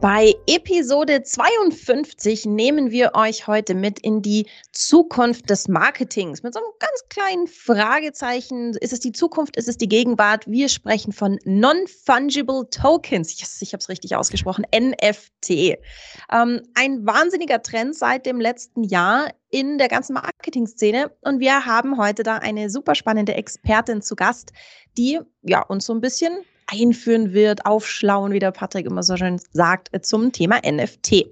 Bei Episode 52 nehmen wir euch heute mit in die Zukunft des Marketings mit so einem ganz kleinen Fragezeichen. Ist es die Zukunft? Ist es die Gegenwart? Wir sprechen von Non-Fungible Tokens. Yes, ich habe es richtig ausgesprochen. NFT. Ähm, ein wahnsinniger Trend seit dem letzten Jahr in der ganzen Marketing-Szene. Und wir haben heute da eine super spannende Expertin zu Gast, die ja uns so ein bisschen einführen wird, aufschlauen, wie der Patrick immer so schön sagt, zum Thema NFT.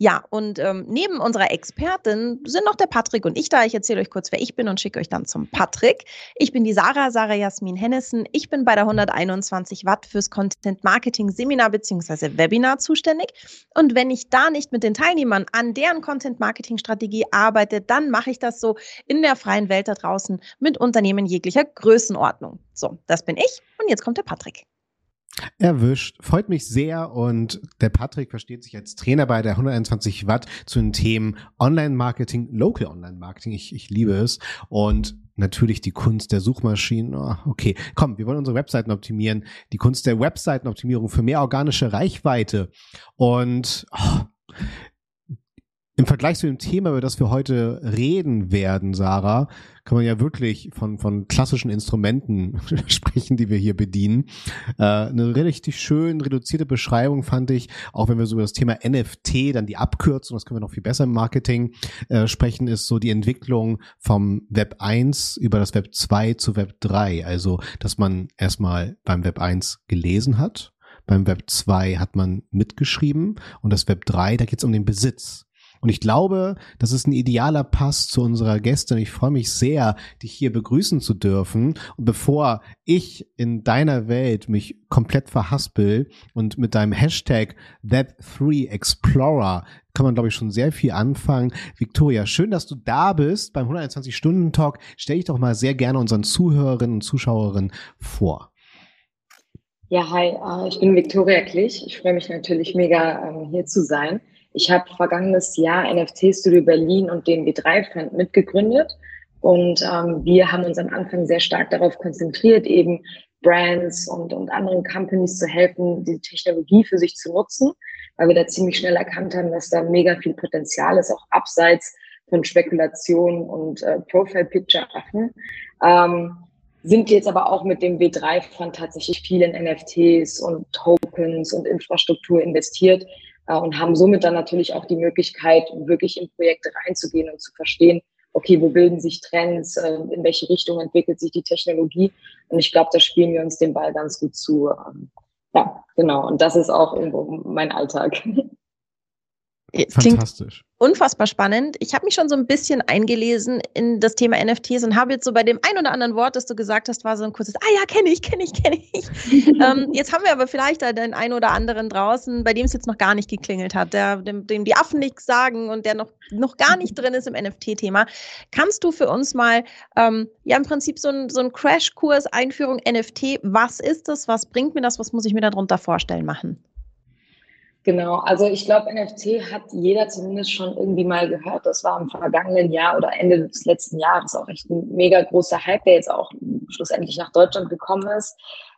Ja, und ähm, neben unserer Expertin sind noch der Patrick und ich da. Ich erzähle euch kurz, wer ich bin und schicke euch dann zum Patrick. Ich bin die Sarah, Sarah Jasmin Hennessen. Ich bin bei der 121 Watt fürs Content Marketing Seminar bzw. Webinar zuständig. Und wenn ich da nicht mit den Teilnehmern an deren Content Marketing Strategie arbeite, dann mache ich das so in der freien Welt da draußen mit Unternehmen jeglicher Größenordnung. So, das bin ich und jetzt kommt der Patrick. Erwischt. Freut mich sehr und der Patrick versteht sich als Trainer bei der 121 Watt zu den Themen Online-Marketing, Local Online-Marketing. Ich, ich liebe es und natürlich die Kunst der Suchmaschinen. Oh, okay, komm, wir wollen unsere Webseiten optimieren. Die Kunst der Webseitenoptimierung für mehr organische Reichweite und oh, im Vergleich zu dem Thema, über das wir heute reden werden, Sarah, kann man ja wirklich von, von klassischen Instrumenten sprechen, die wir hier bedienen. Äh, eine richtig schön reduzierte Beschreibung fand ich, auch wenn wir so über das Thema NFT, dann die Abkürzung, das können wir noch viel besser im Marketing äh, sprechen, ist so die Entwicklung vom Web 1 über das Web 2 zu Web 3. Also, dass man erstmal beim Web 1 gelesen hat, beim Web 2 hat man mitgeschrieben und das Web 3, da geht es um den Besitz. Und ich glaube, das ist ein idealer Pass zu unserer Gästin. Ich freue mich sehr, dich hier begrüßen zu dürfen. Und bevor ich in deiner Welt mich komplett verhaspel und mit deinem Hashtag Web3Explorer kann man, glaube ich, schon sehr viel anfangen. Victoria, schön, dass du da bist beim 120-Stunden-Talk. Stell dich doch mal sehr gerne unseren Zuhörerinnen und Zuschauerinnen vor. Ja, hi, äh, ich bin Victoria Klich. Ich freue mich natürlich mega, ähm, hier zu sein. Ich habe vergangenes Jahr NFT Studio Berlin und den B3 Fund mitgegründet. Und ähm, wir haben uns am Anfang sehr stark darauf konzentriert, eben Brands und, und anderen Companies zu helfen, diese Technologie für sich zu nutzen, weil wir da ziemlich schnell erkannt haben, dass da mega viel Potenzial ist, auch abseits von Spekulation und äh, Profile-Picture-Affen. Ähm, sind jetzt aber auch mit dem W3-Fund tatsächlich viel in NFTs und Tokens und Infrastruktur investiert, und haben somit dann natürlich auch die Möglichkeit, wirklich in Projekte reinzugehen und zu verstehen, okay, wo bilden sich Trends, äh, in welche Richtung entwickelt sich die Technologie. Und ich glaube, da spielen wir uns den Ball ganz gut zu. Ähm, ja, genau. Und das ist auch irgendwo mein Alltag. Fantastisch unfassbar spannend. Ich habe mich schon so ein bisschen eingelesen in das Thema NFTs und habe jetzt so bei dem ein oder anderen Wort, das du gesagt hast, war so ein kurzes, ah ja, kenne ich, kenne ich, kenne ich. ähm, jetzt haben wir aber vielleicht da den einen oder anderen draußen, bei dem es jetzt noch gar nicht geklingelt hat, der, dem, dem die Affen nichts sagen und der noch, noch gar nicht drin ist im NFT-Thema. Kannst du für uns mal, ähm, ja, im Prinzip so ein, so ein Crashkurs, Einführung NFT, was ist das, was bringt mir das, was muss ich mir darunter vorstellen, machen? Genau, also ich glaube, NFT hat jeder zumindest schon irgendwie mal gehört. Das war im vergangenen Jahr oder Ende des letzten Jahres auch echt ein mega großer Hype, der jetzt auch schlussendlich nach Deutschland gekommen ist.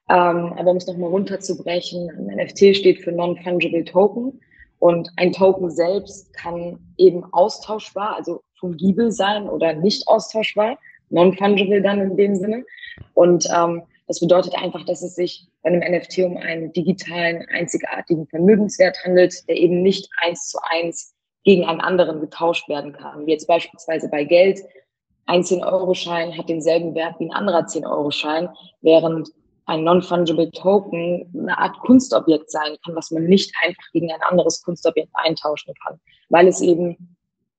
Ähm, aber um es nochmal runterzubrechen, NFT steht für Non-Fungible Token. Und ein Token selbst kann eben austauschbar, also fungibel sein oder nicht austauschbar. Non-fungible dann in dem Sinne. Und ähm, das bedeutet einfach, dass es sich bei einem NFT um einen digitalen, einzigartigen Vermögenswert handelt, der eben nicht eins zu eins gegen einen anderen getauscht werden kann. Wie jetzt beispielsweise bei Geld. Ein 10-Euro-Schein hat denselben Wert wie ein anderer 10-Euro-Schein, während ein Non-Fungible Token eine Art Kunstobjekt sein kann, was man nicht einfach gegen ein anderes Kunstobjekt eintauschen kann, weil es eben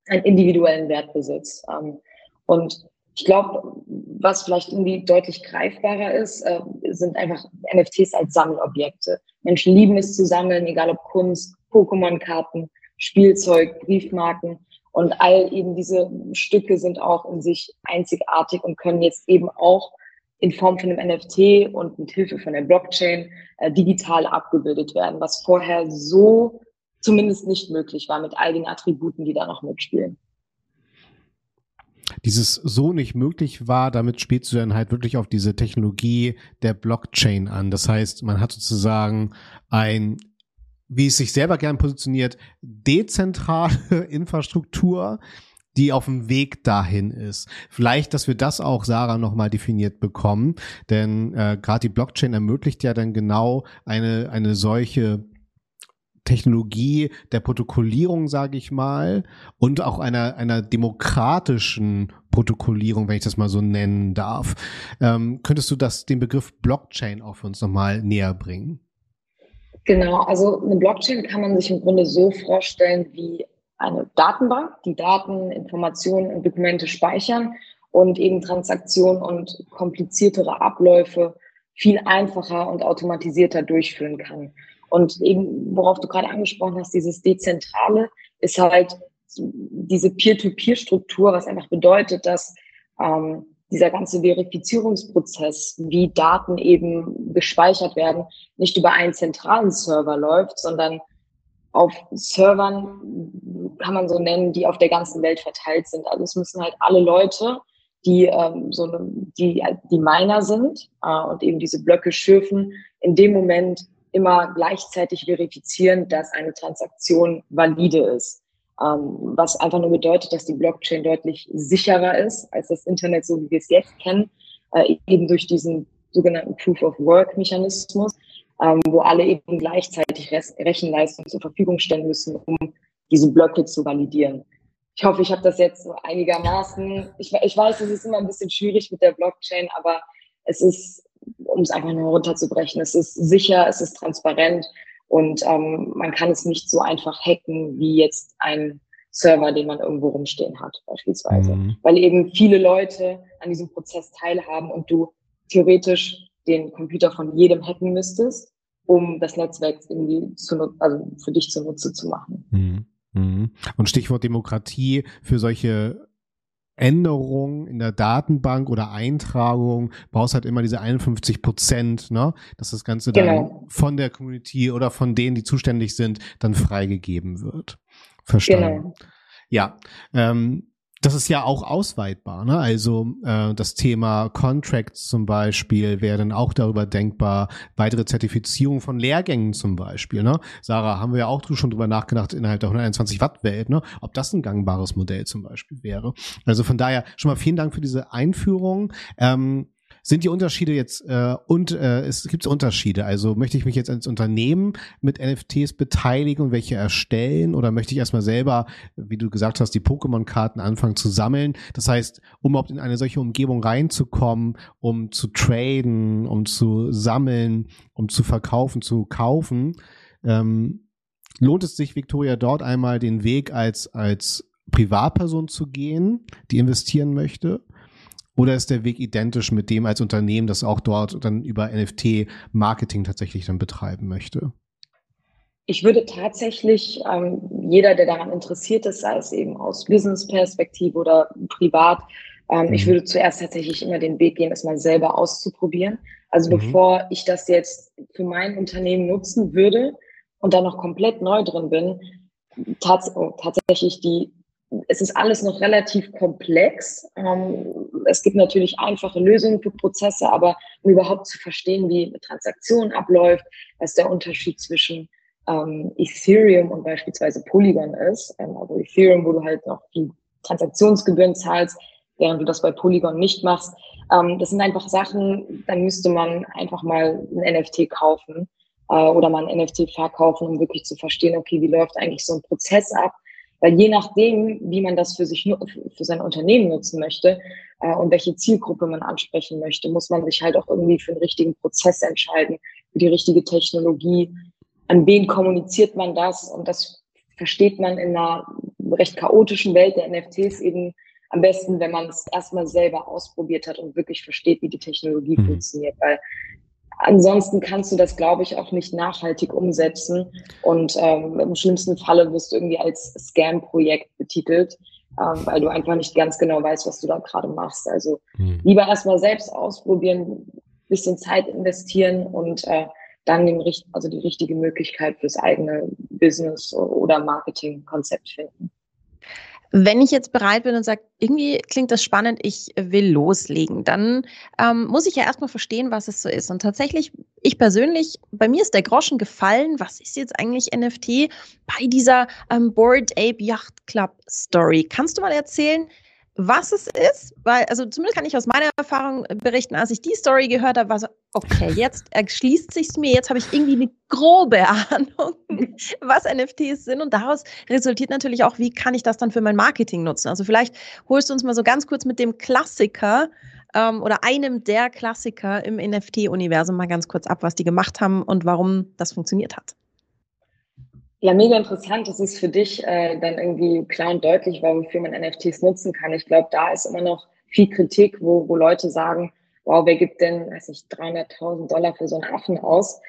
einen individuellen Wert besitzt. Ähm, und ich glaube, was vielleicht irgendwie deutlich greifbarer ist, äh, sind einfach NFTs als Sammelobjekte. Menschen lieben es zu sammeln, egal ob Kunst, Pokémon-Karten, Spielzeug, Briefmarken. Und all eben diese Stücke sind auch in sich einzigartig und können jetzt eben auch in Form von einem NFT und mit Hilfe von der Blockchain äh, digital abgebildet werden, was vorher so zumindest nicht möglich war mit all den Attributen, die da noch mitspielen dieses so nicht möglich war, damit spielst du dann halt wirklich auf diese Technologie der Blockchain an. Das heißt, man hat sozusagen ein wie es sich selber gern positioniert, dezentrale Infrastruktur, die auf dem Weg dahin ist. Vielleicht, dass wir das auch, Sarah, nochmal definiert bekommen, denn äh, gerade die Blockchain ermöglicht ja dann genau eine, eine solche Technologie der Protokollierung, sage ich mal, und auch einer, einer demokratischen Protokollierung, wenn ich das mal so nennen darf. Ähm, könntest du das, den Begriff Blockchain auch für uns nochmal näher bringen? Genau, also eine Blockchain kann man sich im Grunde so vorstellen wie eine Datenbank, die Daten, Informationen und Dokumente speichern und eben Transaktionen und kompliziertere Abläufe viel einfacher und automatisierter durchführen kann. Und eben, worauf du gerade angesprochen hast, dieses Dezentrale ist halt diese Peer-to-Peer-Struktur, was einfach bedeutet, dass ähm, dieser ganze Verifizierungsprozess, wie Daten eben gespeichert werden, nicht über einen zentralen Server läuft, sondern auf Servern, kann man so nennen, die auf der ganzen Welt verteilt sind. Also es müssen halt alle Leute, die ähm, so eine, die die Miner sind äh, und eben diese Blöcke schürfen, in dem Moment immer gleichzeitig verifizieren, dass eine Transaktion valide ist. Ähm, was einfach nur bedeutet, dass die Blockchain deutlich sicherer ist als das Internet, so wie wir es jetzt kennen, äh, eben durch diesen sogenannten Proof-of-Work-Mechanismus, ähm, wo alle eben gleichzeitig Rechenleistung zur Verfügung stellen müssen, um diese Blöcke zu validieren. Ich hoffe, ich habe das jetzt so einigermaßen. Ich, ich weiß, es ist immer ein bisschen schwierig mit der Blockchain, aber es ist um es einfach nur runterzubrechen. Es ist sicher, es ist transparent und ähm, man kann es nicht so einfach hacken wie jetzt ein Server, den man irgendwo rumstehen hat, beispielsweise. Mhm. Weil eben viele Leute an diesem Prozess teilhaben und du theoretisch den Computer von jedem hacken müsstest, um das Netzwerk irgendwie zu, also für dich zunutze zu machen. Mhm. mhm. Und Stichwort Demokratie für solche Änderung in der Datenbank oder Eintragung brauchst halt immer diese 51 Prozent, ne? Dass das Ganze dann genau. von der Community oder von denen, die zuständig sind, dann freigegeben wird. Verstanden. Genau. Ja. Ähm, das ist ja auch ausweitbar. Ne? Also äh, das Thema Contracts zum Beispiel wäre dann auch darüber denkbar, weitere Zertifizierung von Lehrgängen zum Beispiel. Ne? Sarah, haben wir ja auch schon drüber nachgedacht innerhalb der 121 Watt Welt, ne? ob das ein gangbares Modell zum Beispiel wäre. Also von daher schon mal vielen Dank für diese Einführung. Ähm, sind die Unterschiede jetzt äh, und äh, es gibt Unterschiede? Also möchte ich mich jetzt als Unternehmen mit NFTs beteiligen und welche erstellen oder möchte ich erstmal selber, wie du gesagt hast, die Pokémon-Karten anfangen zu sammeln? Das heißt, um überhaupt in eine solche Umgebung reinzukommen, um zu traden, um zu sammeln, um zu verkaufen, zu kaufen, ähm, lohnt es sich, Victoria, dort einmal den Weg als als Privatperson zu gehen, die investieren möchte? Oder ist der Weg identisch mit dem als Unternehmen, das auch dort dann über NFT-Marketing tatsächlich dann betreiben möchte? Ich würde tatsächlich ähm, jeder, der daran interessiert ist, sei es eben aus Business-Perspektive oder privat, ähm, mhm. ich würde zuerst tatsächlich immer den Weg gehen, es mal selber auszuprobieren. Also mhm. bevor ich das jetzt für mein Unternehmen nutzen würde und da noch komplett neu drin bin, tats tatsächlich die es ist alles noch relativ komplex. Ähm, es gibt natürlich einfache Lösungen für Prozesse, aber um überhaupt zu verstehen, wie eine Transaktion abläuft, was der Unterschied zwischen ähm, Ethereum und beispielsweise Polygon ist, also Ethereum, wo du halt noch die Transaktionsgebühren zahlst, während du das bei Polygon nicht machst. Das sind einfach Sachen, dann müsste man einfach mal ein NFT kaufen äh, oder mal ein NFT verkaufen, um wirklich zu verstehen, okay, wie läuft eigentlich so ein Prozess ab? Weil je nachdem, wie man das für sich, für sein Unternehmen nutzen möchte äh, und welche Zielgruppe man ansprechen möchte, muss man sich halt auch irgendwie für den richtigen Prozess entscheiden, für die richtige Technologie. An wen kommuniziert man das? Und das versteht man in einer recht chaotischen Welt der NFTs eben am besten, wenn man es erstmal selber ausprobiert hat und wirklich versteht, wie die Technologie mhm. funktioniert. Weil Ansonsten kannst du das, glaube ich, auch nicht nachhaltig umsetzen. Und ähm, im schlimmsten Falle wirst du irgendwie als Scam-Projekt betitelt, ähm, weil du einfach nicht ganz genau weißt, was du da gerade machst. Also mhm. lieber erstmal selbst ausprobieren, bisschen Zeit investieren und äh, dann den, also die richtige Möglichkeit fürs eigene Business oder Marketingkonzept finden. Wenn ich jetzt bereit bin und sage, irgendwie klingt das spannend, ich will loslegen, dann ähm, muss ich ja erstmal verstehen, was es so ist. Und tatsächlich, ich persönlich, bei mir ist der Groschen gefallen, was ist jetzt eigentlich NFT bei dieser ähm, Board Ape Yacht Club Story? Kannst du mal erzählen, was es ist, weil, also zumindest kann ich aus meiner Erfahrung berichten, als ich die Story gehört habe, war so, okay, jetzt erschließt sich mir, jetzt habe ich irgendwie eine grobe Ahnung, was NFTs sind und daraus resultiert natürlich auch, wie kann ich das dann für mein Marketing nutzen. Also vielleicht holst du uns mal so ganz kurz mit dem Klassiker ähm, oder einem der Klassiker im NFT-Universum mal ganz kurz ab, was die gemacht haben und warum das funktioniert hat. Ja, mega interessant. Das ist für dich äh, dann irgendwie klar und deutlich, wofür man NFTs nutzen kann. Ich glaube, da ist immer noch viel Kritik, wo, wo Leute sagen, wow, wer gibt denn, weiß ich, 300.000 Dollar für so einen Affen aus?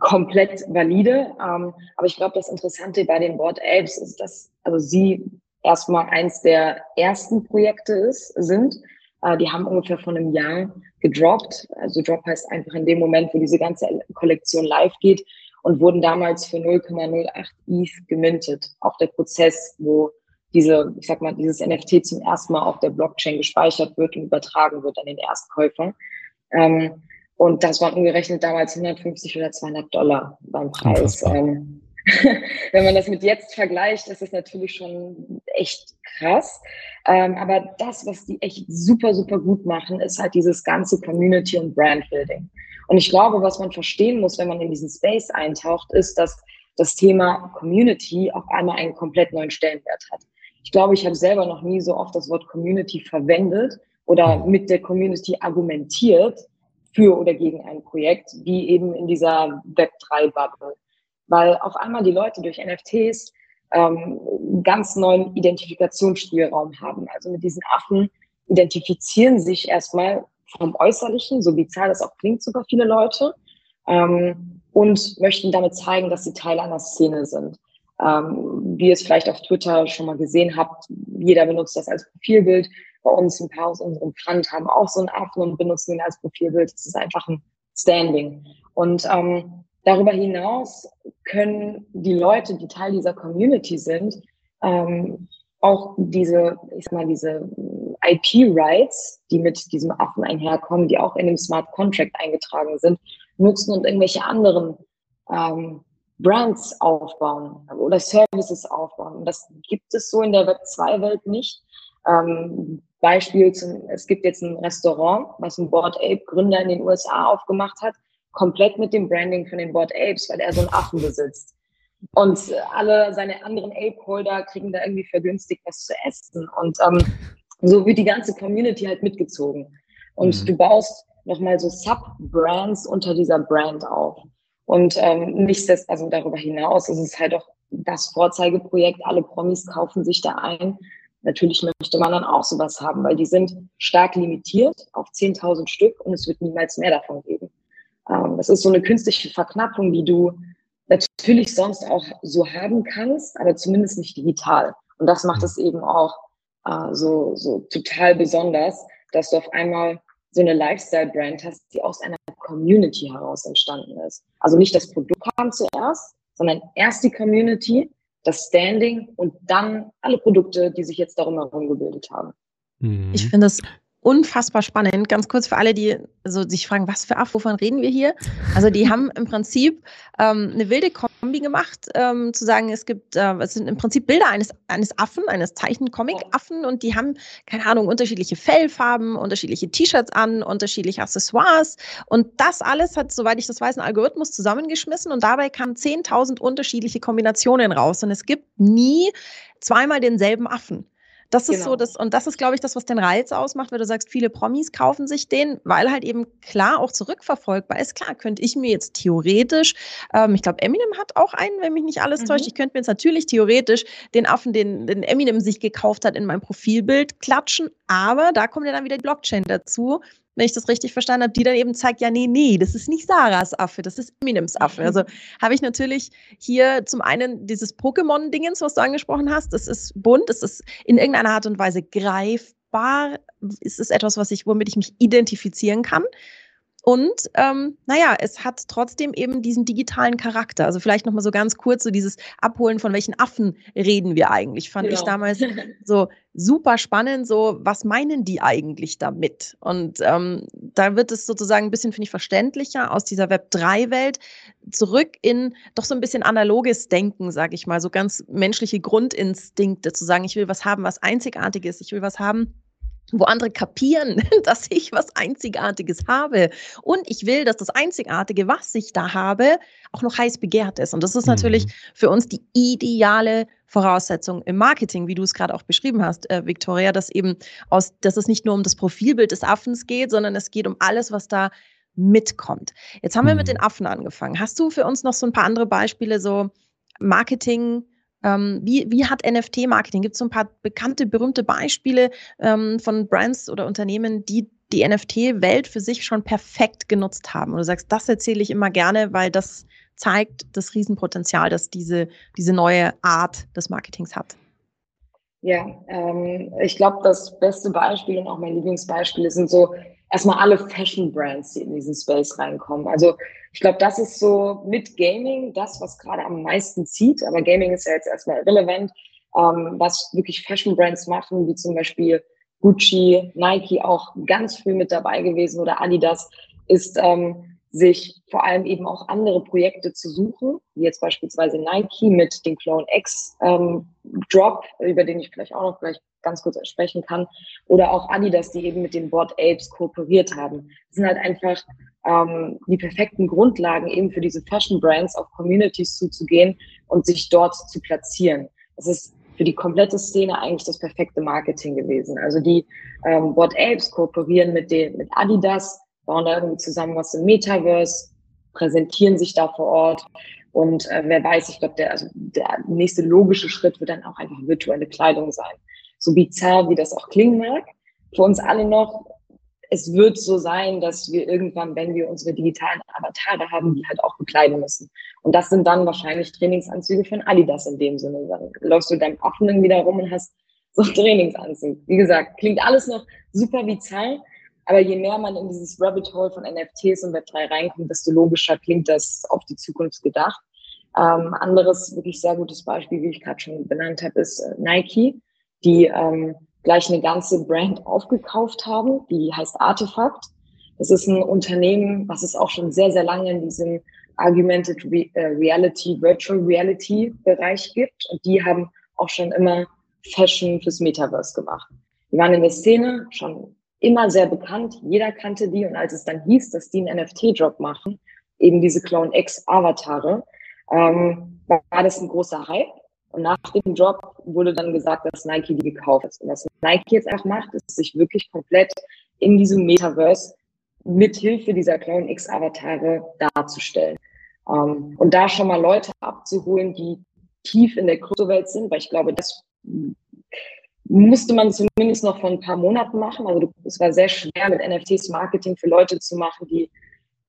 Komplett valide. Ähm, aber ich glaube, das Interessante bei den Board Apes ist, dass also sie erstmal eins der ersten Projekte ist, sind. Äh, die haben ungefähr vor einem Jahr gedroppt. Also Drop heißt einfach in dem Moment, wo diese ganze Kollektion live geht und wurden damals für 0,08 ETH gemintet. Auch der Prozess, wo diese, ich sag mal, dieses NFT zum ersten Mal auf der Blockchain gespeichert wird und übertragen wird an den Erstkäufer. Ähm, und das waren umgerechnet damals 150 oder 200 Dollar beim Preis. Ähm, wenn man das mit jetzt vergleicht, ist es natürlich schon echt krass. Ähm, aber das, was die echt super, super gut machen, ist halt dieses ganze Community und Brand Building. Und ich glaube, was man verstehen muss, wenn man in diesen Space eintaucht, ist, dass das Thema Community auf einmal einen komplett neuen Stellenwert hat. Ich glaube, ich habe selber noch nie so oft das Wort Community verwendet oder mit der Community argumentiert für oder gegen ein Projekt, wie eben in dieser Web3-Bubble. Weil auf einmal die Leute durch NFTs ähm, ganz neuen Identifikationsspielraum haben. Also mit diesen Affen identifizieren sich erstmal vom Äußerlichen, so bizarr das auch klingt, super viele Leute, ähm, und möchten damit zeigen, dass sie Teil einer Szene sind. Ähm, wie ihr es vielleicht auf Twitter schon mal gesehen habt, jeder benutzt das als Profilbild. Bei uns ein paar aus unserem Fund haben auch so einen Affen und benutzen ihn als Profilbild. Das ist einfach ein Standing. Und ähm, darüber hinaus können die Leute, die Teil dieser Community sind, ähm, auch diese, ich sag mal, diese IP-Rights, die mit diesem Affen einherkommen, die auch in dem Smart Contract eingetragen sind, nutzen und irgendwelche anderen ähm, Brands aufbauen oder Services aufbauen. Und das gibt es so in der Web2-Welt nicht. Ähm, Beispiel, zum, es gibt jetzt ein Restaurant, was ein Board Ape Gründer in den USA aufgemacht hat, komplett mit dem Branding von den Board Apes, weil er so einen Affen besitzt. Und alle seine anderen Ape-Holder kriegen da irgendwie vergünstigt was zu essen. Und ähm, so wird die ganze Community halt mitgezogen. Und mhm. du baust nochmal so Sub-Brands unter dieser Brand auf. Und ähm, nichtsdestotrotz, also darüber hinaus ist es halt auch das Vorzeigeprojekt. Alle Promis kaufen sich da ein. Natürlich möchte man dann auch sowas haben, weil die sind stark limitiert auf 10.000 Stück und es wird niemals mehr davon geben. Ähm, das ist so eine künstliche Verknappung, die du natürlich sonst auch so haben kannst, aber zumindest nicht digital. Und das macht es eben auch äh, so, so total besonders, dass du auf einmal so eine Lifestyle-Brand hast, die aus einer Community heraus entstanden ist. Also nicht das Produkt kam zuerst, sondern erst die Community, das Standing und dann alle Produkte, die sich jetzt darum herum gebildet haben. Mhm. Ich finde das unfassbar spannend. Ganz kurz für alle, die so sich fragen, was für Aff, wovon reden wir hier? Also die haben im Prinzip ähm, eine wilde Kombi gemacht, ähm, zu sagen, es gibt, äh, es sind im Prinzip Bilder eines, eines Affen, eines Zeichen-Comic-Affen und die haben, keine Ahnung, unterschiedliche Fellfarben, unterschiedliche T-Shirts an, unterschiedliche Accessoires und das alles hat, soweit ich das weiß, ein Algorithmus zusammengeschmissen und dabei kamen 10.000 unterschiedliche Kombinationen raus und es gibt nie zweimal denselben Affen. Das ist genau. so das, und das ist, glaube ich, das, was den Reiz ausmacht, weil du sagst, viele Promis kaufen sich den, weil halt eben klar auch zurückverfolgbar ist. Klar, könnte ich mir jetzt theoretisch, ähm, ich glaube, Eminem hat auch einen, wenn mich nicht alles mhm. täuscht, ich könnte mir jetzt natürlich theoretisch den Affen, den, den Eminem sich gekauft hat, in mein Profilbild klatschen, aber da kommt ja dann wieder die Blockchain dazu, wenn ich das richtig verstanden habe, die dann eben zeigt, ja, nee, nee, das ist nicht Sarahs Affe, das ist Eminems Affe. Also habe ich natürlich hier zum einen dieses Pokémon-Dingens, was du angesprochen hast, das ist bunt, es ist in irgendeiner Art und Weise greifbar, es ist etwas, was ich, womit ich mich identifizieren kann. Und ähm, naja, es hat trotzdem eben diesen digitalen Charakter. Also vielleicht nochmal so ganz kurz so dieses Abholen, von welchen Affen reden wir eigentlich, fand genau. ich damals so super spannend. So, was meinen die eigentlich damit? Und ähm, da wird es sozusagen ein bisschen, finde ich, verständlicher aus dieser Web3-Welt zurück in doch so ein bisschen analoges Denken, sage ich mal, so ganz menschliche Grundinstinkte zu sagen, ich will was haben, was einzigartiges, ich will was haben, wo andere kapieren, dass ich was Einzigartiges habe. Und ich will, dass das Einzigartige, was ich da habe, auch noch heiß begehrt ist. Und das ist natürlich mhm. für uns die ideale Voraussetzung im Marketing, wie du es gerade auch beschrieben hast, äh, Victoria, dass eben aus, dass es nicht nur um das Profilbild des Affens geht, sondern es geht um alles, was da mitkommt. Jetzt haben wir mit mhm. den Affen angefangen. Hast du für uns noch so ein paar andere Beispiele, so Marketing, ähm, wie, wie hat NFT-Marketing? Gibt es so ein paar bekannte, berühmte Beispiele ähm, von Brands oder Unternehmen, die die NFT-Welt für sich schon perfekt genutzt haben? Und du sagst, das erzähle ich immer gerne, weil das zeigt das Riesenpotenzial, das diese, diese neue Art des Marketings hat. Ja, ähm, ich glaube, das beste Beispiel und auch mein Lieblingsbeispiel sind so erstmal alle Fashion-Brands, die in diesen Space reinkommen. Also ich glaube, das ist so mit Gaming das, was gerade am meisten zieht. Aber Gaming ist ja jetzt erstmal irrelevant. Ähm, was wirklich Fashion-Brands machen, wie zum Beispiel Gucci, Nike auch ganz früh mit dabei gewesen oder Adidas, ist ähm, sich vor allem eben auch andere Projekte zu suchen, wie jetzt beispielsweise Nike mit dem Clone X ähm, Drop, über den ich vielleicht auch noch gleich ganz kurz sprechen kann, oder auch Adidas, die eben mit den Board Apes kooperiert haben. Das sind halt einfach ähm, die perfekten Grundlagen eben für diese Fashion Brands auf Communities zuzugehen und sich dort zu platzieren. Das ist für die komplette Szene eigentlich das perfekte Marketing gewesen. Also die ähm, Board Apes kooperieren mit den mit Adidas, bauen da irgendwie zusammen was im Metaverse, präsentieren sich da vor Ort. Und äh, wer weiß, ich glaube, der, also der nächste logische Schritt wird dann auch einfach virtuelle Kleidung sein. So bizarr, wie das auch klingen mag. Für uns alle noch, es wird so sein, dass wir irgendwann, wenn wir unsere digitalen Avatare haben, die halt auch bekleiden müssen. Und das sind dann wahrscheinlich Trainingsanzüge von Adidas in dem Sinne. Dann läufst du deinem Affen irgendwie da rum und hast so Trainingsanzug. Wie gesagt, klingt alles noch super bizarr, aber je mehr man in dieses Rabbit Hole von NFTs und Web3 reinkommt, desto logischer klingt das auf die Zukunft gedacht. Ähm, anderes wirklich sehr gutes Beispiel, wie ich gerade schon benannt habe, ist äh, Nike, die ähm, gleich eine ganze Brand aufgekauft haben, die heißt Artefakt. Das ist ein Unternehmen, was es auch schon sehr, sehr lange in diesem Argumented äh, Reality, Virtual Reality Bereich gibt. Und die haben auch schon immer Fashion fürs Metaverse gemacht. Die waren in der Szene schon immer sehr bekannt. Jeder kannte die. Und als es dann hieß, dass die einen NFT-Drop machen, eben diese Clone X Avatare, ähm, war das ein großer Hype. Und nach dem Drop wurde dann gesagt, dass Nike die gekauft hat. Und was Nike jetzt auch macht, ist sich wirklich komplett in diesem Metaverse mit Hilfe dieser Clone X Avatare darzustellen. Ähm, und da schon mal Leute abzuholen, die tief in der Kryptowelt sind, weil ich glaube, das musste man zumindest noch vor ein paar Monaten machen. Also es war sehr schwer, mit NFTs Marketing für Leute zu machen, die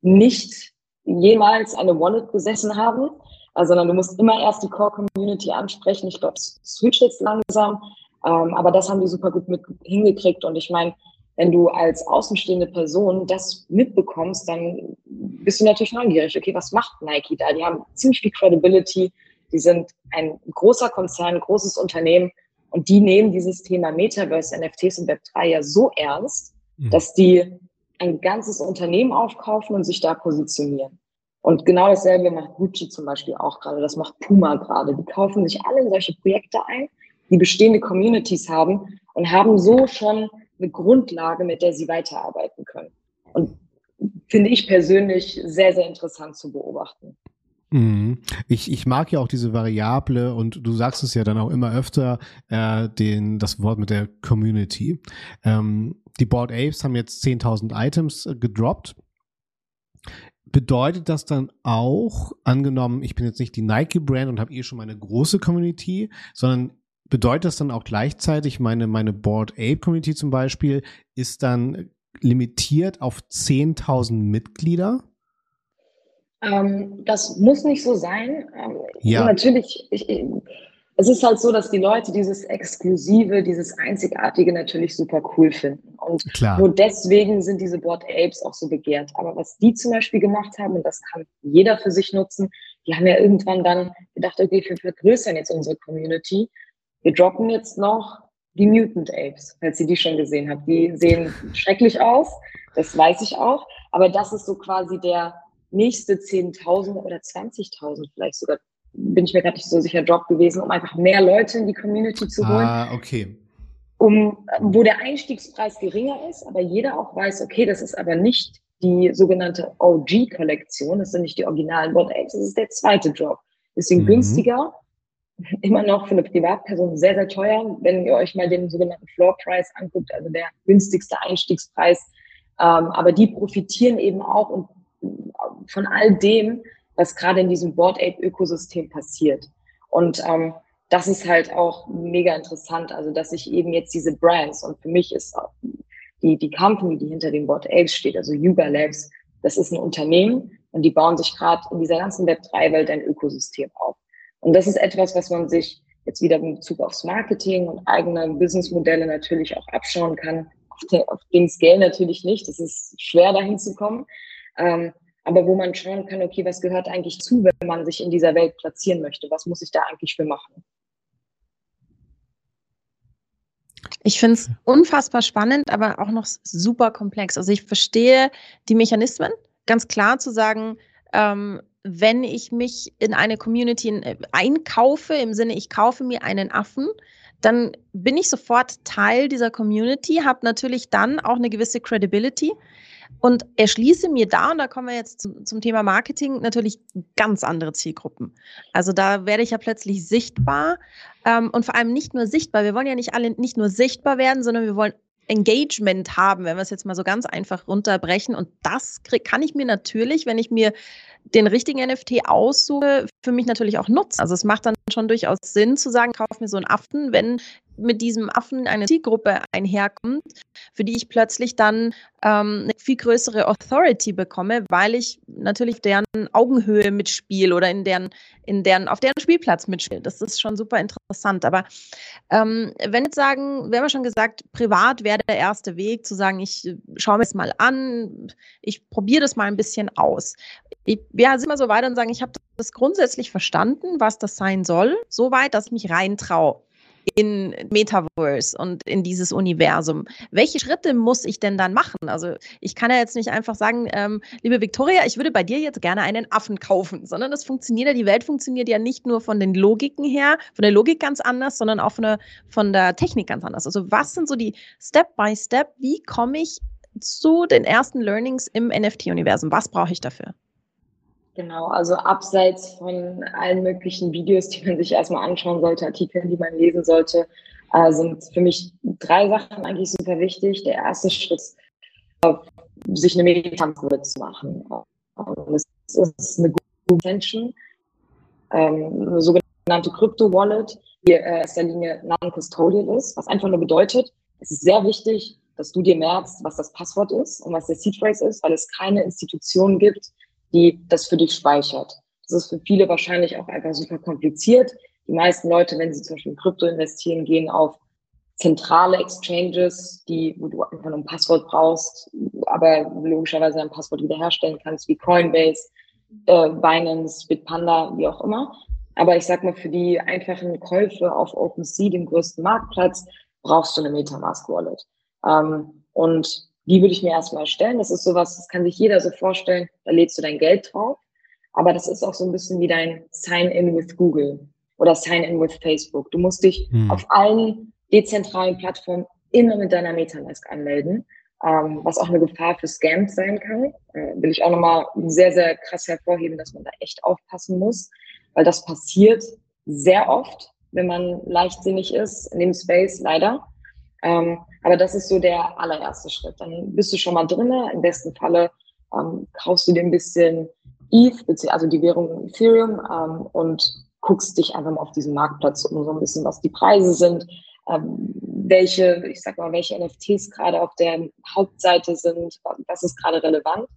nicht jemals eine Wallet besessen haben, also, sondern du musst immer erst die Core-Community ansprechen. Ich glaube, es switcht jetzt langsam, ähm, aber das haben die super gut mit hingekriegt. Und ich meine, wenn du als außenstehende Person das mitbekommst, dann bist du natürlich neugierig. Okay, was macht Nike da? Die haben ziemlich viel Credibility. Die sind ein großer Konzern, großes Unternehmen und die nehmen dieses Thema Metaverse, NFTs und Web3 ja so ernst, mhm. dass die ein ganzes Unternehmen aufkaufen und sich da positionieren. Und genau dasselbe macht Gucci zum Beispiel auch gerade, das macht Puma gerade. Die kaufen sich alle in solche Projekte ein, die bestehende Communities haben und haben so schon eine Grundlage, mit der sie weiterarbeiten können. Und finde ich persönlich sehr, sehr interessant zu beobachten. Mhm. Ich, ich mag ja auch diese Variable und du sagst es ja dann auch immer öfter, äh, den, das Wort mit der Community. Ähm, die Board Apes haben jetzt 10.000 Items äh, gedroppt. Bedeutet das dann auch, angenommen, ich bin jetzt nicht die Nike-Brand und habe eh schon meine große Community, sondern bedeutet das dann auch gleichzeitig, meine, meine Board Ape Community zum Beispiel ist dann limitiert auf 10.000 Mitglieder? Ähm, das muss nicht so sein. Ähm, ja. Natürlich, ich, ich, es ist halt so, dass die Leute dieses Exklusive, dieses Einzigartige natürlich super cool finden. Und Klar. nur deswegen sind diese Board Apes auch so begehrt. Aber was die zum Beispiel gemacht haben, und das kann jeder für sich nutzen, die haben ja irgendwann dann gedacht, okay, wir vergrößern jetzt unsere Community. Wir droppen jetzt noch die Mutant Apes, falls ihr die schon gesehen habt. Die sehen schrecklich aus, das weiß ich auch. Aber das ist so quasi der nächste 10.000 oder 20.000 vielleicht sogar bin ich mir gerade nicht so sicher, Job gewesen, um einfach mehr Leute in die Community zu holen. Ah, okay. Um, wo der Einstiegspreis geringer ist, aber jeder auch weiß, okay, das ist aber nicht die sogenannte OG-Kollektion, das sind nicht die originalen Bot Apes, das ist der zweite Job. Bisschen mhm. günstiger, immer noch für eine Privatperson sehr, sehr teuer, wenn ihr euch mal den sogenannten Floor Price anguckt, also der günstigste Einstiegspreis. Ähm, aber die profitieren eben auch und von all dem, was gerade in diesem Board Ape Ökosystem passiert. Und ähm, das ist halt auch mega interessant, also dass ich eben jetzt diese Brands und für mich ist auch die, die Company, die hinter dem Board Apes steht, also Yuga Labs, das ist ein Unternehmen und die bauen sich gerade in dieser ganzen Web3-Welt ein Ökosystem auf. Und das ist etwas, was man sich jetzt wieder in Bezug aufs Marketing und eigene Businessmodelle natürlich auch abschauen kann. Auf, den Scale natürlich nicht. Das ist schwer dahin zu kommen. Aber wo man schauen kann, okay, was gehört eigentlich zu, wenn man sich in dieser Welt platzieren möchte? Was muss ich da eigentlich für machen? Ich finde es unfassbar spannend, aber auch noch super komplex. Also ich verstehe die Mechanismen, ganz klar zu sagen, ähm, wenn ich mich in eine Community äh, einkaufe, im Sinne, ich kaufe mir einen Affen, dann bin ich sofort Teil dieser Community, habe natürlich dann auch eine gewisse Credibility und erschließe mir da, und da kommen wir jetzt zum, zum, Thema Marketing, natürlich ganz andere Zielgruppen. Also da werde ich ja plötzlich sichtbar ähm, und vor allem nicht nur sichtbar. Wir wollen ja nicht alle nicht nur sichtbar werden, sondern wir wollen Engagement haben, wenn wir es jetzt mal so ganz einfach runterbrechen. Und das kann ich mir natürlich, wenn ich mir den richtigen NFT aussuche, für mich natürlich auch nutzen. Also es macht dann schon durchaus Sinn zu sagen, kauf mir so einen Affen, wenn mit diesem Affen eine Zielgruppe einherkommt, für die ich plötzlich dann ähm, eine viel größere Authority bekomme, weil ich natürlich deren Augenhöhe mitspiele oder in deren, in deren, auf deren Spielplatz mitspiele. Das ist schon super interessant. Aber ähm, wenn jetzt sagen, wir haben ja schon gesagt, privat wäre der erste Weg, zu sagen, ich schaue mir es mal an, ich probiere das mal ein bisschen aus. Ich, ja, sind wir so weit und sagen, ich habe das grundsätzlich verstanden, was das sein soll, so weit, dass ich mich reintraue in Metaverse und in dieses Universum. Welche Schritte muss ich denn dann machen? Also ich kann ja jetzt nicht einfach sagen, ähm, liebe Victoria, ich würde bei dir jetzt gerne einen Affen kaufen, sondern das funktioniert ja, die Welt funktioniert ja nicht nur von den Logiken her, von der Logik ganz anders, sondern auch von der, von der Technik ganz anders. Also was sind so die Step by Step, wie komme ich zu den ersten Learnings im NFT-Universum? Was brauche ich dafür? Genau, also abseits von allen möglichen Videos, die man sich erstmal anschauen sollte, Artikeln, die man lesen sollte, äh, sind für mich drei Sachen eigentlich super wichtig. Der erste Schritt ist, sich eine Meditation zu machen. Das ist eine gute Intention, ähm, eine sogenannte Crypto-Wallet, die in erster Linie non-custodial ist, was einfach nur bedeutet, es ist sehr wichtig, dass du dir merkst, was das Passwort ist und was der Seed Phrase ist, weil es keine Institution gibt, die das für dich speichert. Das ist für viele wahrscheinlich auch einfach super kompliziert. Die meisten Leute, wenn sie zum Beispiel in Krypto investieren, gehen auf zentrale Exchanges, die, wo du einfach nur ein Passwort brauchst, aber logischerweise ein Passwort wiederherstellen kannst, wie Coinbase, äh, Binance, Bitpanda, wie auch immer. Aber ich sag mal, für die einfachen Käufe auf OpenSea, dem größten Marktplatz, brauchst du eine Metamask Wallet. Ähm, und die würde ich mir erstmal stellen. Das ist sowas, das kann sich jeder so vorstellen. Da lädst du dein Geld drauf. Aber das ist auch so ein bisschen wie dein Sign-in with Google oder Sign-in with Facebook. Du musst dich hm. auf allen dezentralen Plattformen immer mit deiner Metamask anmelden, ähm, was auch eine Gefahr für Scams sein kann. Äh, will ich auch nochmal sehr, sehr krass hervorheben, dass man da echt aufpassen muss, weil das passiert sehr oft, wenn man leichtsinnig ist in dem Space, leider. Ähm, aber das ist so der allererste Schritt. Dann bist du schon mal drinne. Im besten Falle ähm, kaufst du dir ein bisschen ETH, also die Währung Ethereum, ähm, und guckst dich einfach mal auf diesem Marktplatz um so ein bisschen, was die Preise sind, ähm, welche, ich sag mal, welche NFTs gerade auf der Hauptseite sind, was ist gerade relevant.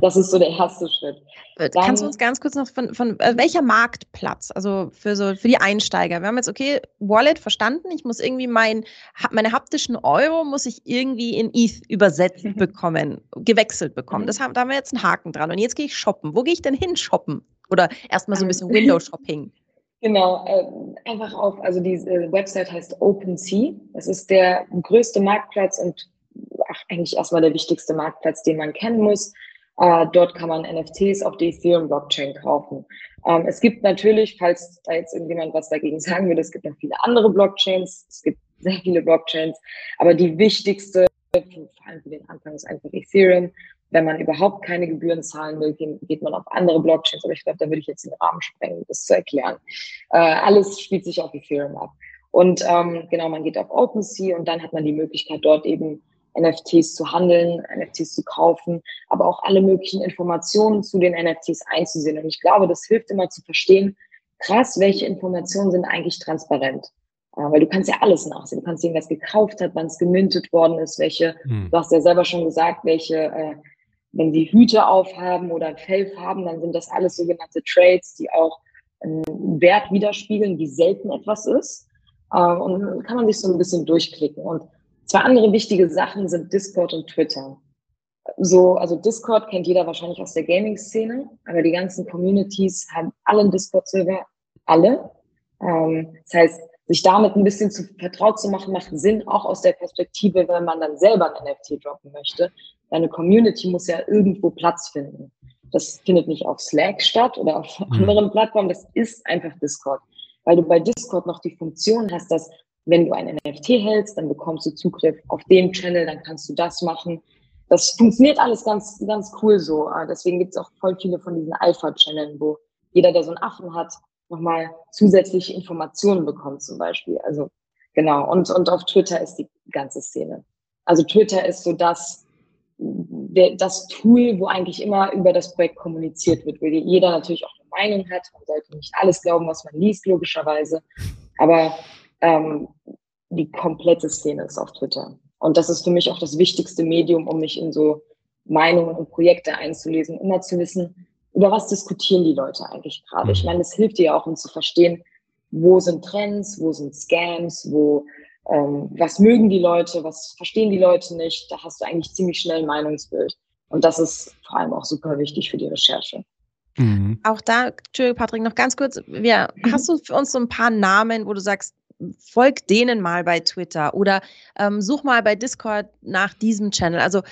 Das ist so der erste Schritt. Dann, Kannst du uns ganz kurz noch von, von äh, welcher Marktplatz, also für so für die Einsteiger? Wir haben jetzt, okay, Wallet verstanden, ich muss irgendwie mein, meine haptischen Euro muss ich irgendwie in ETH übersetzt bekommen, gewechselt bekommen. Das haben, da haben wir jetzt einen Haken dran. Und jetzt gehe ich shoppen. Wo gehe ich denn hin shoppen? Oder erstmal so ein bisschen Window-Shopping. Genau, äh, einfach auf, also diese Website heißt OpenSea. Das ist der größte Marktplatz und ach, eigentlich erstmal der wichtigste Marktplatz, den man kennen muss. Äh, dort kann man NFTs auf der Ethereum-Blockchain kaufen. Ähm, es gibt natürlich, falls da jetzt irgendjemand was dagegen sagen würde, es gibt noch viele andere Blockchains. Es gibt sehr viele Blockchains, aber die wichtigste, vor allem für den Anfang, ist einfach Ethereum. Wenn man überhaupt keine Gebühren zahlen will, geht man auf andere Blockchains. Aber ich glaube, da würde ich jetzt den Rahmen sprengen, das zu erklären. Äh, alles spielt sich auf Ethereum ab. Und ähm, genau, man geht auf OpenSea und dann hat man die Möglichkeit, dort eben NFTs zu handeln, NFTs zu kaufen, aber auch alle möglichen Informationen zu den NFTs einzusehen. Und ich glaube, das hilft immer zu verstehen, krass, welche Informationen sind eigentlich transparent. Äh, weil du kannst ja alles nachsehen. Du kannst sehen, was gekauft hat, wann es gemüntet worden ist, welche, hm. du hast ja selber schon gesagt, welche, äh, wenn sie Hüte aufhaben oder Fellfarben, dann sind das alles sogenannte Trades, die auch einen Wert widerspiegeln, wie selten etwas ist. Äh, und dann kann man sich so ein bisschen durchklicken. Und Zwei andere wichtige Sachen sind Discord und Twitter. So, also Discord kennt jeder wahrscheinlich aus der Gaming-Szene, aber die ganzen Communities haben alle einen Discord-Server, alle. Ähm, das heißt, sich damit ein bisschen zu vertraut zu machen, macht Sinn, auch aus der Perspektive, wenn man dann selber ein NFT droppen möchte. Deine Community muss ja irgendwo Platz finden. Das findet nicht auf Slack statt oder auf mhm. anderen Plattformen, das ist einfach Discord. Weil du bei Discord noch die Funktion hast, dass wenn du ein NFT hältst, dann bekommst du Zugriff auf den Channel, dann kannst du das machen. Das funktioniert alles ganz, ganz cool so. Ah, deswegen gibt es auch voll viele von diesen Alpha-Channeln, wo jeder, der so einen Affen hat, nochmal zusätzliche Informationen bekommt zum Beispiel. Also genau. Und, und auf Twitter ist die ganze Szene. Also Twitter ist so das, das Tool, wo eigentlich immer über das Projekt kommuniziert wird, weil jeder natürlich auch eine Meinung hat. Man sollte nicht alles glauben, was man liest, logischerweise. Aber ähm, die komplette Szene ist auf Twitter. Und das ist für mich auch das wichtigste Medium, um mich in so Meinungen und Projekte einzulesen, immer zu wissen, über was diskutieren die Leute eigentlich gerade. Ich mhm. meine, es hilft dir auch, um zu verstehen, wo sind Trends, wo sind Scams, wo ähm, was mögen die Leute, was verstehen die Leute nicht. Da hast du eigentlich ziemlich schnell ein Meinungsbild. Und das ist vor allem auch super wichtig für die Recherche. Mhm. Auch da, Entschuldigung, Patrick, noch ganz kurz. Wir, mhm. Hast du für uns so ein paar Namen, wo du sagst, folg denen mal bei Twitter oder ähm, such mal bei Discord nach diesem Channel. Also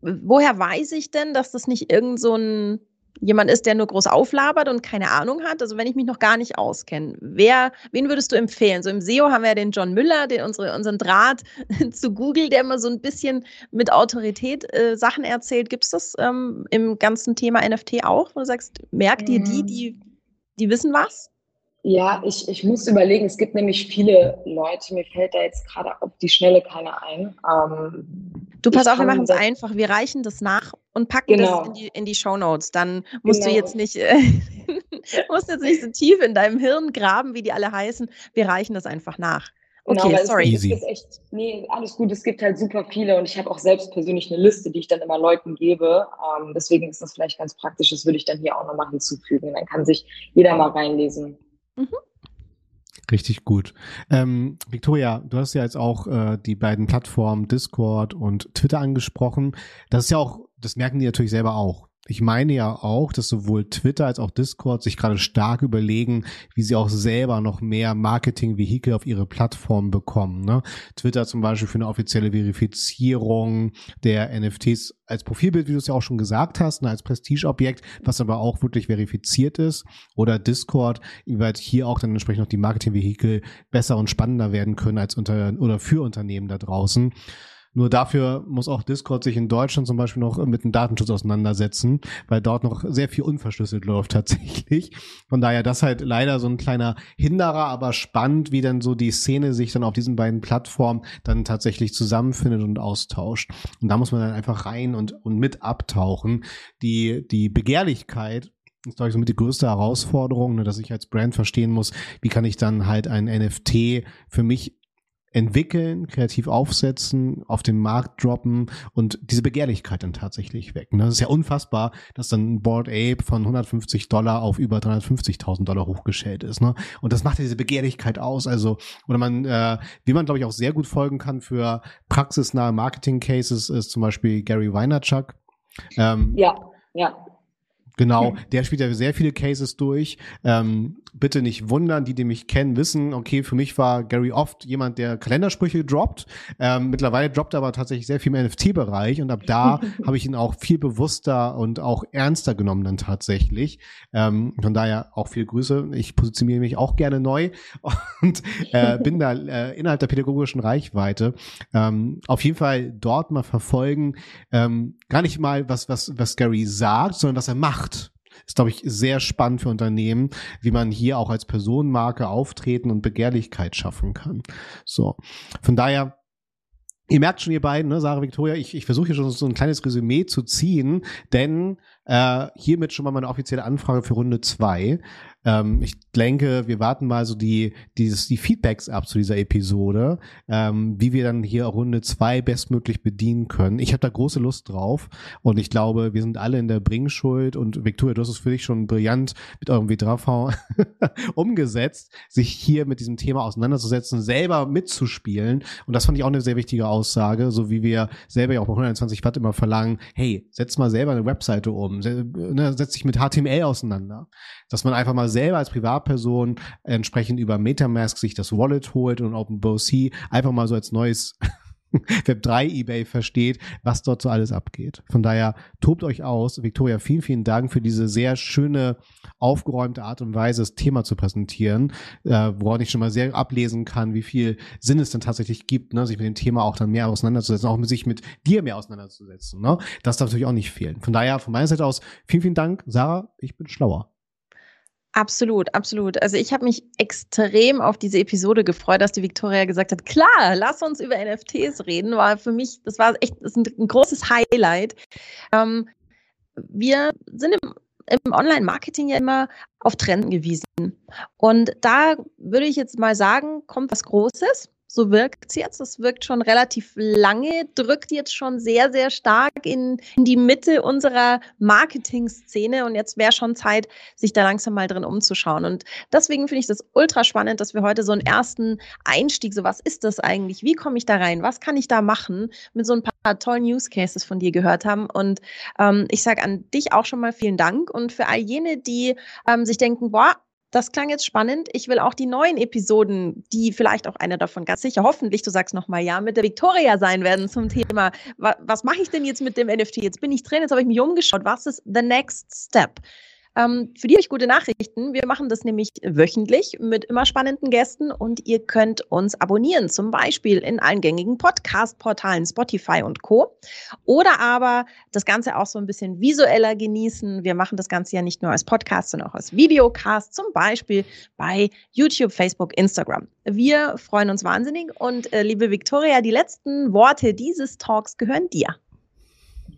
woher weiß ich denn, dass das nicht irgend so ein jemand ist, der nur groß auflabert und keine Ahnung hat, also wenn ich mich noch gar nicht auskenne, wer, wen würdest du empfehlen? So im SEO haben wir ja den John Müller, den unsere, unseren Draht zu Google, der immer so ein bisschen mit Autorität äh, Sachen erzählt. Gibt es das ähm, im ganzen Thema NFT auch, wo du sagst, merk dir die, mhm. die, die wissen was? Ja, ich, ich muss überlegen, es gibt nämlich viele Leute, mir fällt da jetzt gerade auf die Schnelle keiner ein. Ähm, du pass auf, wir machen es einfach. Wir reichen das nach und packen genau. das in die, in die Show Notes. Dann musst genau. du jetzt nicht, äh, musst jetzt nicht so tief in deinem Hirn graben, wie die alle heißen. Wir reichen das einfach nach. Genau, okay, genau, sorry. Es, es echt, nee, alles gut. Es gibt halt super viele und ich habe auch selbst persönlich eine Liste, die ich dann immer Leuten gebe. Ähm, deswegen ist das vielleicht ganz praktisch. Das würde ich dann hier auch nochmal hinzufügen. Dann kann sich jeder mal reinlesen. Mhm. Richtig gut. Ähm, Victoria, du hast ja jetzt auch äh, die beiden Plattformen Discord und Twitter angesprochen. Das ist ja auch, das merken die natürlich selber auch. Ich meine ja auch, dass sowohl Twitter als auch Discord sich gerade stark überlegen, wie sie auch selber noch mehr Marketing-Vehikel auf ihre Plattform bekommen. Ne? Twitter zum Beispiel für eine offizielle Verifizierung der NFTs als Profilbild, wie du es ja auch schon gesagt hast, ne, als Prestigeobjekt, was aber auch wirklich verifiziert ist. Oder Discord, wie hier auch dann entsprechend noch die Marketing-Vehikel besser und spannender werden können als unter oder für Unternehmen da draußen. Nur dafür muss auch Discord sich in Deutschland zum Beispiel noch mit dem Datenschutz auseinandersetzen, weil dort noch sehr viel unverschlüsselt läuft tatsächlich. Von daher das halt leider so ein kleiner Hinderer, aber spannend, wie dann so die Szene sich dann auf diesen beiden Plattformen dann tatsächlich zusammenfindet und austauscht. Und da muss man dann einfach rein und, und mit abtauchen. Die, die Begehrlichkeit ist, glaube ich, so mit die größte Herausforderung, ne, dass ich als Brand verstehen muss, wie kann ich dann halt ein NFT für mich entwickeln, kreativ aufsetzen, auf den Markt droppen und diese Begehrlichkeit dann tatsächlich wecken. Das ist ja unfassbar, dass dann ein Board Ape von 150 Dollar auf über 350.000 Dollar hochgestellt ist. Ne? Und das macht ja diese Begehrlichkeit aus. Also, oder man, äh, wie man glaube ich auch sehr gut folgen kann für praxisnahe Marketing-Cases, ist zum Beispiel Gary Vaynerchuk. Ähm, ja, ja. Genau, der spielt ja sehr viele Cases durch. Ähm, bitte nicht wundern, die, die mich kennen, wissen, okay, für mich war Gary oft jemand, der Kalendersprüche droppt. Ähm, mittlerweile droppt er aber tatsächlich sehr viel im NFT-Bereich und ab da habe ich ihn auch viel bewusster und auch ernster genommen dann tatsächlich. Ähm, von daher auch viel Grüße. Ich positioniere mich auch gerne neu und äh, bin da äh, innerhalb der pädagogischen Reichweite. Ähm, auf jeden Fall dort mal verfolgen, ähm, gar nicht mal was, was, was Gary sagt, sondern was er macht ist, glaube ich, sehr spannend für Unternehmen, wie man hier auch als Personenmarke auftreten und Begehrlichkeit schaffen kann. So. Von daher, Ihr merkt schon, ihr beiden, ne, Sarah Victoria, ich, ich versuche hier schon so ein kleines Resümee zu ziehen, denn äh, hiermit schon mal meine offizielle Anfrage für Runde zwei. Ähm, ich denke, wir warten mal so die, dieses, die Feedbacks ab zu dieser Episode, ähm, wie wir dann hier Runde zwei bestmöglich bedienen können. Ich habe da große Lust drauf und ich glaube, wir sind alle in der Bringschuld und Victoria, du hast es für dich schon brillant mit eurem W3V umgesetzt, sich hier mit diesem Thema auseinanderzusetzen, selber mitzuspielen und das fand ich auch eine sehr wichtige Aussage, so wie wir selber ja auch bei 120 Watt immer verlangen, hey, setz mal selber eine Webseite um, ne, setz dich mit HTML auseinander, dass man einfach mal selber als Privatperson entsprechend über Metamask sich das Wallet holt und OpenBOC einfach mal so als neues Web 3 eBay versteht, was dort so alles abgeht. Von daher tobt euch aus. Victoria, vielen, vielen Dank für diese sehr schöne, aufgeräumte Art und Weise, das Thema zu präsentieren, äh, woran ich schon mal sehr ablesen kann, wie viel Sinn es denn tatsächlich gibt, ne, sich mit dem Thema auch dann mehr auseinanderzusetzen, auch mit sich mit dir mehr auseinanderzusetzen. Ne? Das darf natürlich auch nicht fehlen. Von daher, von meiner Seite aus, vielen, vielen Dank. Sarah, ich bin schlauer. Absolut, absolut. Also ich habe mich extrem auf diese Episode gefreut, dass die Victoria gesagt hat, klar, lass uns über NFTs reden. War für mich, das war echt das ist ein, großes Highlight. Ähm, wir sind im, im Online-Marketing ja immer auf Trenden gewiesen. Und da würde ich jetzt mal sagen, kommt was Großes so wirkt es jetzt. Es wirkt schon relativ lange, drückt jetzt schon sehr, sehr stark in, in die Mitte unserer Marketing-Szene und jetzt wäre schon Zeit, sich da langsam mal drin umzuschauen. Und deswegen finde ich das ultra spannend, dass wir heute so einen ersten Einstieg, so was ist das eigentlich? Wie komme ich da rein? Was kann ich da machen? Mit so ein paar tollen Use Cases von dir gehört haben. Und ähm, ich sage an dich auch schon mal vielen Dank. Und für all jene, die ähm, sich denken, boah, das klang jetzt spannend. Ich will auch die neuen Episoden, die vielleicht auch eine davon ganz sicher, hoffentlich, du sagst nochmal ja, mit der Victoria sein werden zum Thema, was, was mache ich denn jetzt mit dem NFT? Jetzt bin ich drin, jetzt habe ich mich umgeschaut. Was ist the next step? Ähm, für die habe ich gute Nachrichten. Wir machen das nämlich wöchentlich mit immer spannenden Gästen und ihr könnt uns abonnieren, zum Beispiel in allen gängigen Podcast-Portalen Spotify und Co. Oder aber das Ganze auch so ein bisschen visueller genießen. Wir machen das Ganze ja nicht nur als Podcast, sondern auch als Videocast, zum Beispiel bei YouTube, Facebook, Instagram. Wir freuen uns wahnsinnig und äh, liebe Victoria, die letzten Worte dieses Talks gehören dir.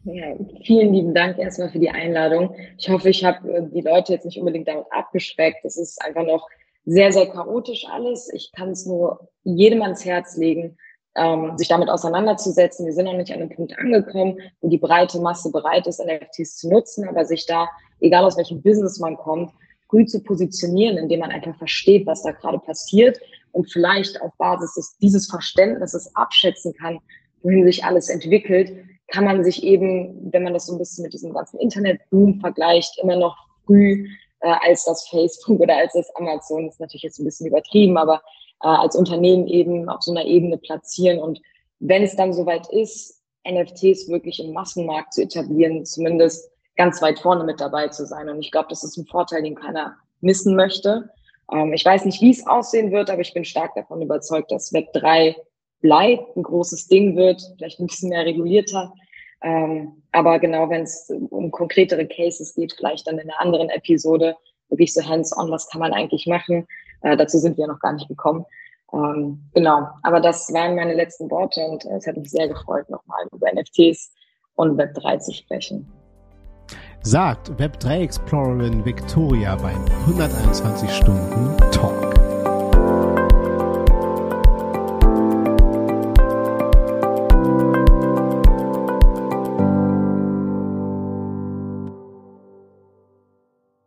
Ja, vielen lieben Dank erstmal für die Einladung. Ich hoffe, ich habe äh, die Leute jetzt nicht unbedingt damit abgeschreckt. Es ist einfach noch sehr, sehr chaotisch alles. Ich kann es nur jedem ans Herz legen, ähm, sich damit auseinanderzusetzen. Wir sind noch nicht an einem Punkt angekommen, wo die breite Masse bereit ist, NFTs zu nutzen, aber sich da, egal aus welchem Business man kommt, früh zu positionieren, indem man einfach versteht, was da gerade passiert und vielleicht auf Basis dieses Verständnisses abschätzen kann, wohin sich alles entwickelt, kann man sich eben, wenn man das so ein bisschen mit diesem ganzen Internetboom vergleicht, immer noch früh äh, als das Facebook oder als das Amazon, das ist natürlich jetzt ein bisschen übertrieben, aber äh, als Unternehmen eben auf so einer Ebene platzieren. Und wenn es dann soweit ist, NFTs wirklich im Massenmarkt zu etablieren, zumindest ganz weit vorne mit dabei zu sein. Und ich glaube, das ist ein Vorteil, den keiner missen möchte. Ähm, ich weiß nicht, wie es aussehen wird, aber ich bin stark davon überzeugt, dass Web 3 bleibt, ein großes Ding wird, vielleicht ein bisschen mehr regulierter. Ähm, aber genau, wenn es um konkretere Cases geht, vielleicht dann in einer anderen Episode, wirklich so hands-on, was kann man eigentlich machen? Äh, dazu sind wir noch gar nicht gekommen. Ähm, genau, aber das waren meine letzten Worte und es hat mich sehr gefreut, nochmal über NFTs und Web3 zu sprechen. Sagt Web3 Explorerin Victoria beim 121 Stunden Talk.